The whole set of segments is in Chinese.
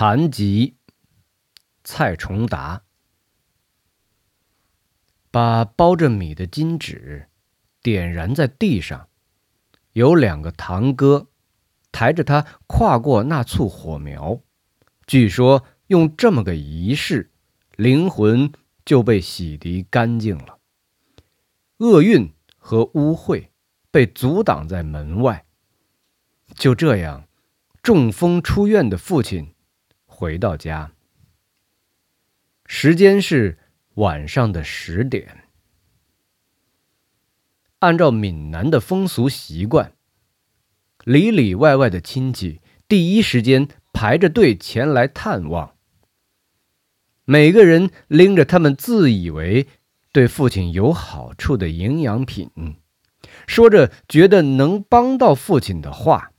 残疾，蔡崇达把包着米的金纸点燃在地上，有两个堂哥抬着他跨过那簇火苗。据说用这么个仪式，灵魂就被洗涤干净了，厄运和污秽被阻挡在门外。就这样，中风出院的父亲。回到家，时间是晚上的十点。按照闽南的风俗习惯，里里外外的亲戚第一时间排着队前来探望。每个人拎着他们自以为对父亲有好处的营养品，说着觉得能帮到父亲的话。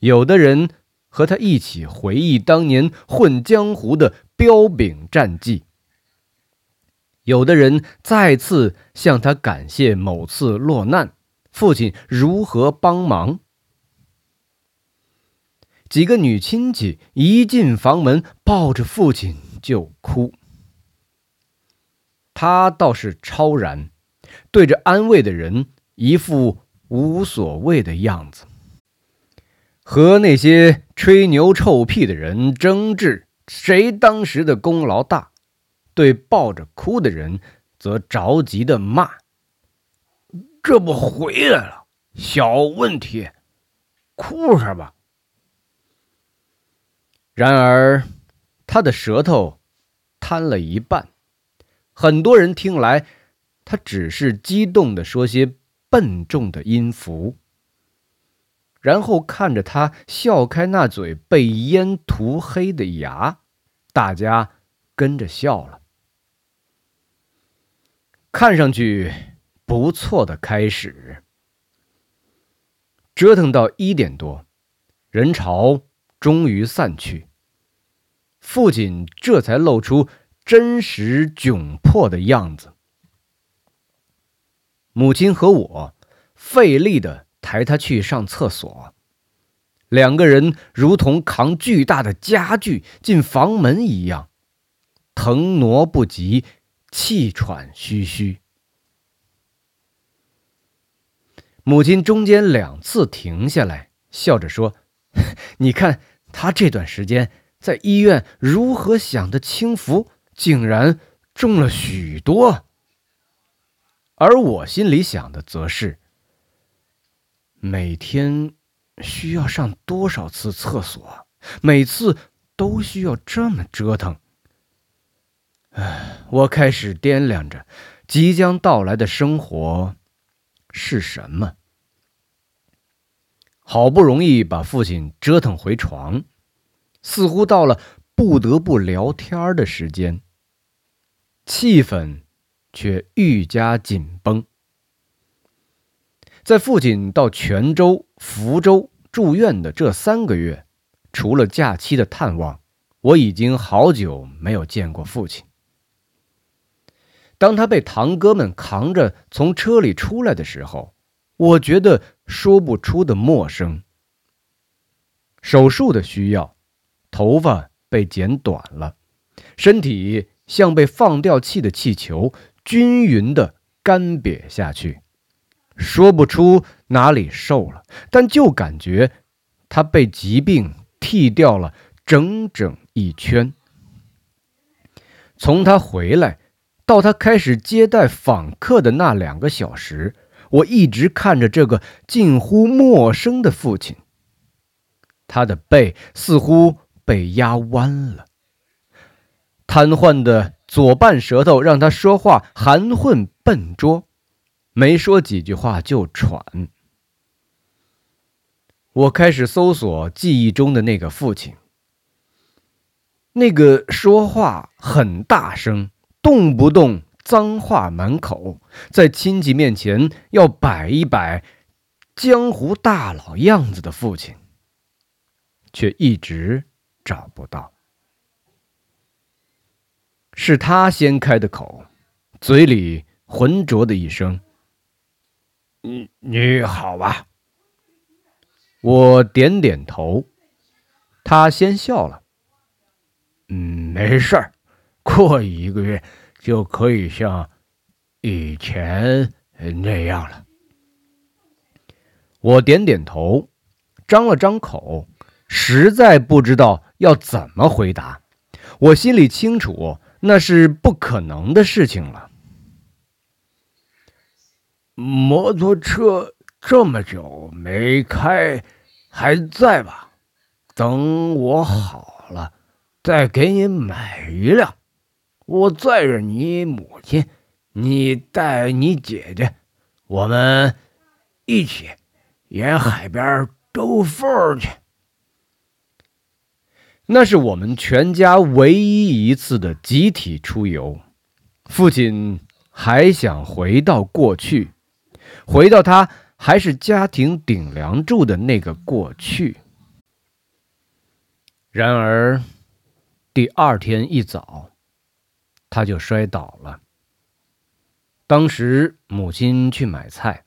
有的人。和他一起回忆当年混江湖的彪炳战绩。有的人再次向他感谢某次落难，父亲如何帮忙。几个女亲戚一进房门，抱着父亲就哭。他倒是超然，对着安慰的人一副无所谓的样子。和那些吹牛臭屁的人争执，谁当时的功劳大？对抱着哭的人，则着急的骂：“这不回来了，小问题，哭什么？”然而，他的舌头瘫了一半，很多人听来，他只是激动的说些笨重的音符。然后看着他笑开那嘴被烟涂黑的牙，大家跟着笑了。看上去不错的开始。折腾到一点多，人潮终于散去，父亲这才露出真实窘迫的样子。母亲和我费力的。抬他去上厕所，两个人如同扛巨大的家具进房门一样，腾挪不及，气喘吁吁。母亲中间两次停下来，笑着说：“ 你看他这段时间在医院如何享的清福，竟然重了许多。”而我心里想的则是。每天需要上多少次厕所？每次都需要这么折腾。唉，我开始掂量着即将到来的生活是什么。好不容易把父亲折腾回床，似乎到了不得不聊天的时间，气氛却愈加紧绷。在父亲到泉州、福州住院的这三个月，除了假期的探望，我已经好久没有见过父亲。当他被堂哥们扛着从车里出来的时候，我觉得说不出的陌生。手术的需要，头发被剪短了，身体像被放掉气的气球，均匀的干瘪下去。说不出哪里瘦了，但就感觉他被疾病剃掉了整整一圈。从他回来到他开始接待访客的那两个小时，我一直看着这个近乎陌生的父亲。他的背似乎被压弯了，瘫痪的左半舌头让他说话含混笨拙。没说几句话就喘。我开始搜索记忆中的那个父亲，那个说话很大声、动不动脏话满口，在亲戚面前要摆一摆江湖大佬样子的父亲，却一直找不到。是他先开的口，嘴里浑浊的一声。你你好吧？我点点头，他先笑了。嗯，没事儿，过一个月就可以像以前那样了。我点点头，张了张口，实在不知道要怎么回答。我心里清楚，那是不可能的事情了。摩托车这么久没开，还在吧？等我好了，再给你买一辆。我载着你母亲，你带你姐姐，我们一起沿海边兜风去。那是我们全家唯一一次的集体出游。父亲还想回到过去，回到他还是家庭顶梁柱的那个过去。然而，第二天一早，他就摔倒了。当时母亲去买菜，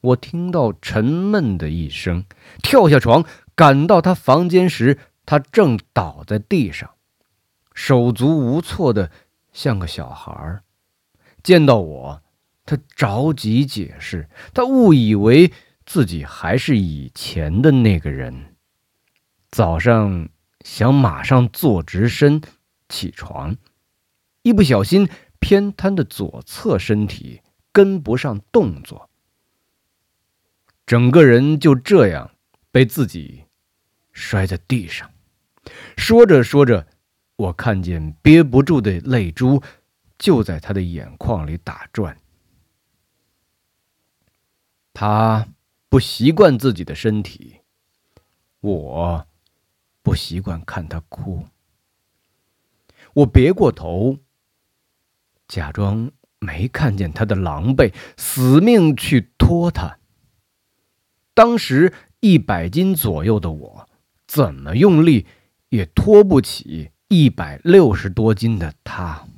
我听到沉闷的一声，跳下床赶到他房间时。他正倒在地上，手足无措的，像个小孩见到我，他着急解释，他误以为自己还是以前的那个人。早上想马上坐直身起床，一不小心偏瘫的左侧身体跟不上动作，整个人就这样被自己摔在地上。说着说着，我看见憋不住的泪珠就在他的眼眶里打转。他不习惯自己的身体，我不习惯看他哭。我别过头，假装没看见他的狼狈，死命去拖他。当时一百斤左右的我，怎么用力？也拖不起一百六十多斤的他，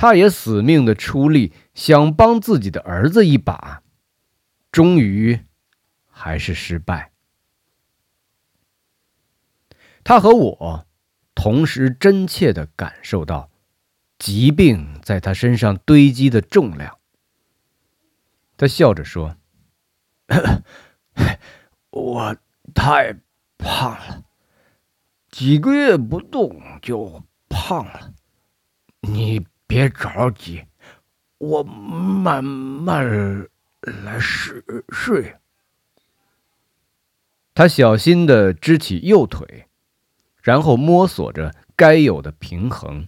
他也死命的出力，想帮自己的儿子一把，终于还是失败。他和我同时真切的感受到疾病在他身上堆积的重量。他笑着说：“我太……”胖了，几个月不动就胖了。你别着急，我慢慢来试试。他小心的支起右腿，然后摸索着该有的平衡，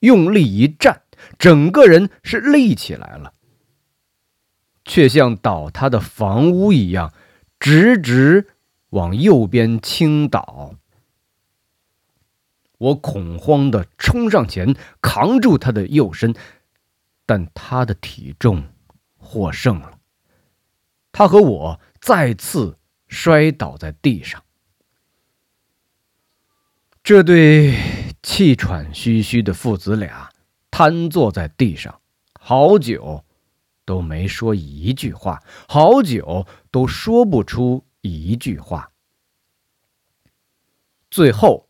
用力一站，整个人是立起来了，却像倒塌的房屋一样，直直。往右边倾倒，我恐慌的冲上前扛住他的右身，但他的体重获胜了，他和我再次摔倒在地上。这对气喘吁吁的父子俩瘫坐在地上，好久都没说一句话，好久都说不出。一句话，最后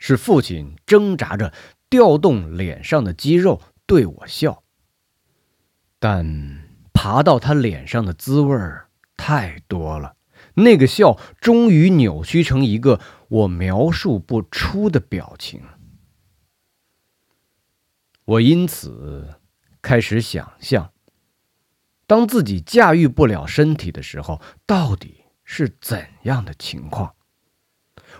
是父亲挣扎着调动脸上的肌肉对我笑，但爬到他脸上的滋味太多了，那个笑终于扭曲成一个我描述不出的表情。我因此开始想象，当自己驾驭不了身体的时候，到底。是怎样的情况？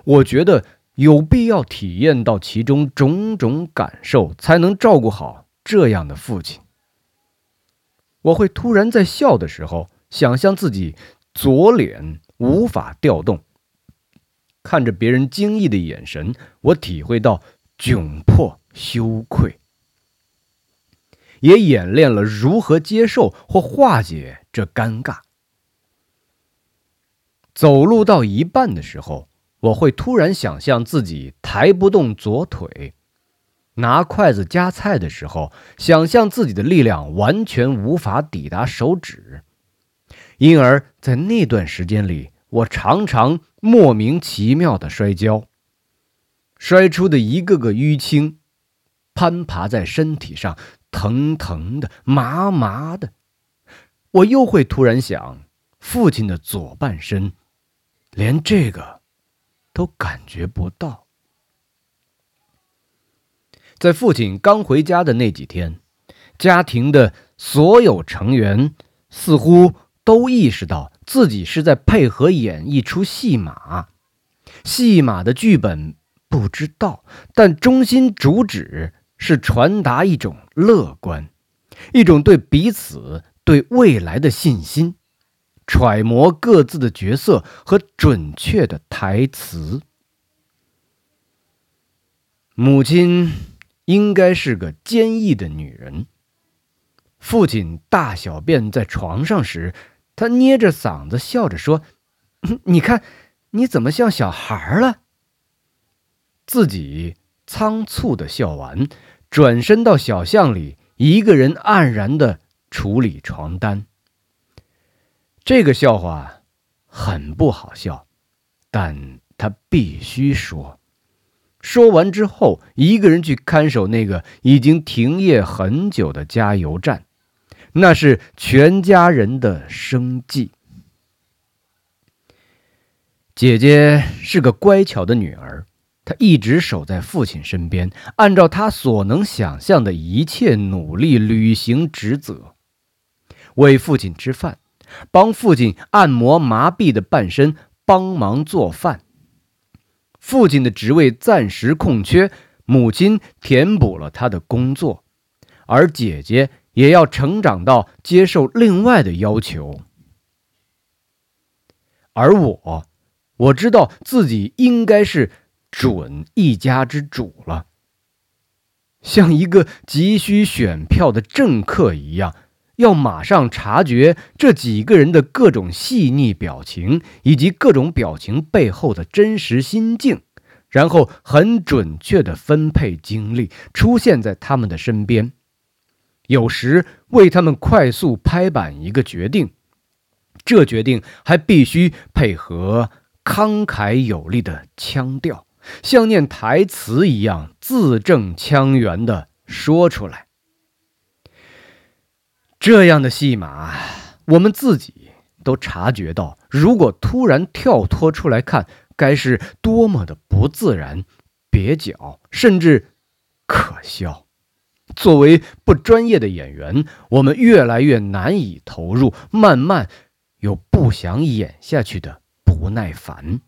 我觉得有必要体验到其中种种感受，才能照顾好这样的父亲。我会突然在笑的时候，想象自己左脸无法调动，看着别人惊异的眼神，我体会到窘迫、羞愧，也演练了如何接受或化解这尴尬。走路到一半的时候，我会突然想象自己抬不动左腿；拿筷子夹菜的时候，想象自己的力量完全无法抵达手指。因而，在那段时间里，我常常莫名其妙的摔跤，摔出的一个个淤青，攀爬在身体上，疼疼的，麻麻的。我又会突然想，父亲的左半身，连这个都感觉不到。在父亲刚回家的那几天，家庭的所有成员似乎都意识到自己是在配合演一出戏码，戏码的剧本。不知道，但中心主旨是传达一种乐观，一种对彼此、对未来的信心，揣摩各自的角色和准确的台词。母亲应该是个坚毅的女人。父亲大小便在床上时，他捏着嗓子笑着说：“你看，你怎么像小孩了？”自己仓促的笑完，转身到小巷里，一个人黯然的处理床单。这个笑话很不好笑，但他必须说。说完之后，一个人去看守那个已经停业很久的加油站，那是全家人的生计。姐姐是个乖巧的女儿。她一直守在父亲身边，按照她所能想象的一切努力履行职责，为父亲吃饭，帮父亲按摩麻痹的半身，帮忙做饭。父亲的职位暂时空缺，母亲填补了他的工作，而姐姐也要成长到接受另外的要求。而我，我知道自己应该是。准一家之主了，像一个急需选票的政客一样，要马上察觉这几个人的各种细腻表情，以及各种表情背后的真实心境，然后很准确的分配精力，出现在他们的身边，有时为他们快速拍板一个决定，这决定还必须配合慷慨有力的腔调。像念台词一样字正腔圆的说出来，这样的戏码，我们自己都察觉到，如果突然跳脱出来看，该是多么的不自然、蹩脚，甚至可笑。作为不专业的演员，我们越来越难以投入，慢慢有不想演下去的不耐烦。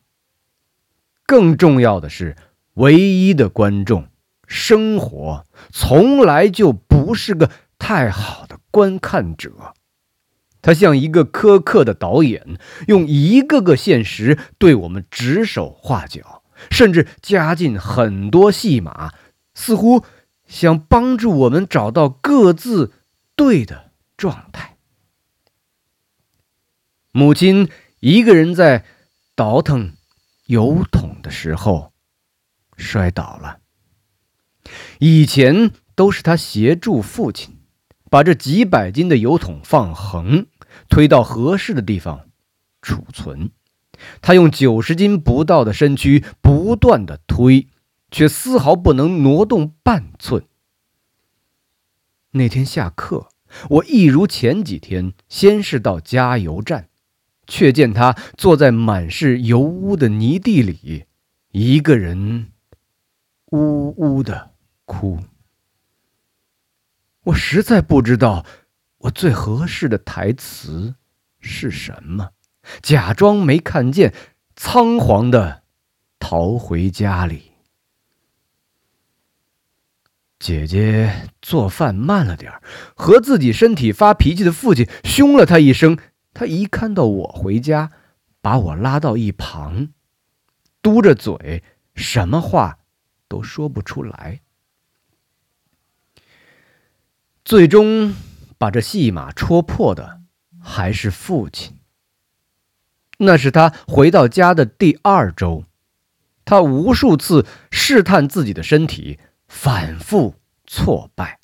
更重要的是，唯一的观众，生活从来就不是个太好的观看者。他像一个苛刻的导演，用一个个现实对我们指手画脚，甚至加进很多戏码，似乎想帮助我们找到各自对的状态。母亲一个人在倒腾。油桶的时候，摔倒了。以前都是他协助父亲，把这几百斤的油桶放横，推到合适的地方储存。他用九十斤不到的身躯不断的推，却丝毫不能挪动半寸。那天下课，我一如前几天，先是到加油站。却见他坐在满是油污的泥地里，一个人呜呜的哭。我实在不知道我最合适的台词是什么，假装没看见，仓皇的逃回家里。姐姐做饭慢了点和自己身体发脾气的父亲凶了他一声。他一看到我回家，把我拉到一旁，嘟着嘴，什么话都说不出来。最终把这戏码戳破的还是父亲。那是他回到家的第二周，他无数次试探自己的身体，反复挫败。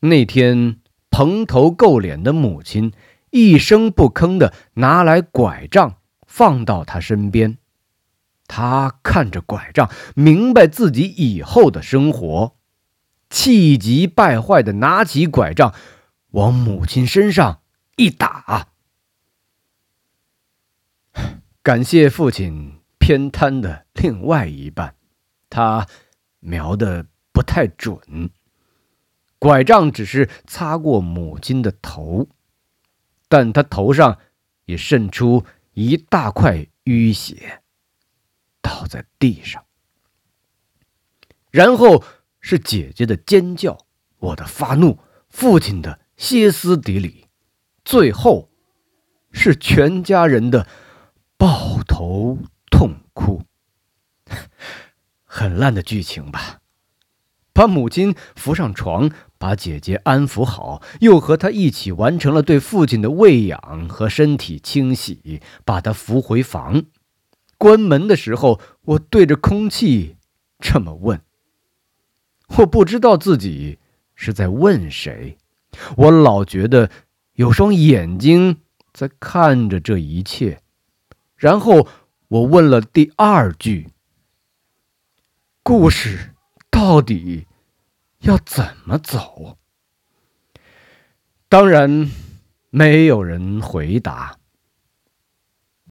那天。蓬头垢脸的母亲一声不吭的拿来拐杖放到他身边，他看着拐杖，明白自己以后的生活，气急败坏的拿起拐杖，往母亲身上一打。感谢父亲偏瘫的另外一半，他瞄的不太准，拐杖只是擦过母亲的头，但他头上也渗出一大块淤血。倒在地上，然后是姐姐的尖叫，我的发怒，父亲的歇斯底里，最后是全家人的抱头痛哭。很烂的剧情吧？把母亲扶上床，把姐姐安抚好，又和她一起完成了对父亲的喂养和身体清洗，把他扶回房。关门的时候，我对着空气这么问。我不知道自己是在问谁，我老觉得有双眼睛在看着这一切。然后我问了第二句：故事到底要怎么走？当然，没有人回答。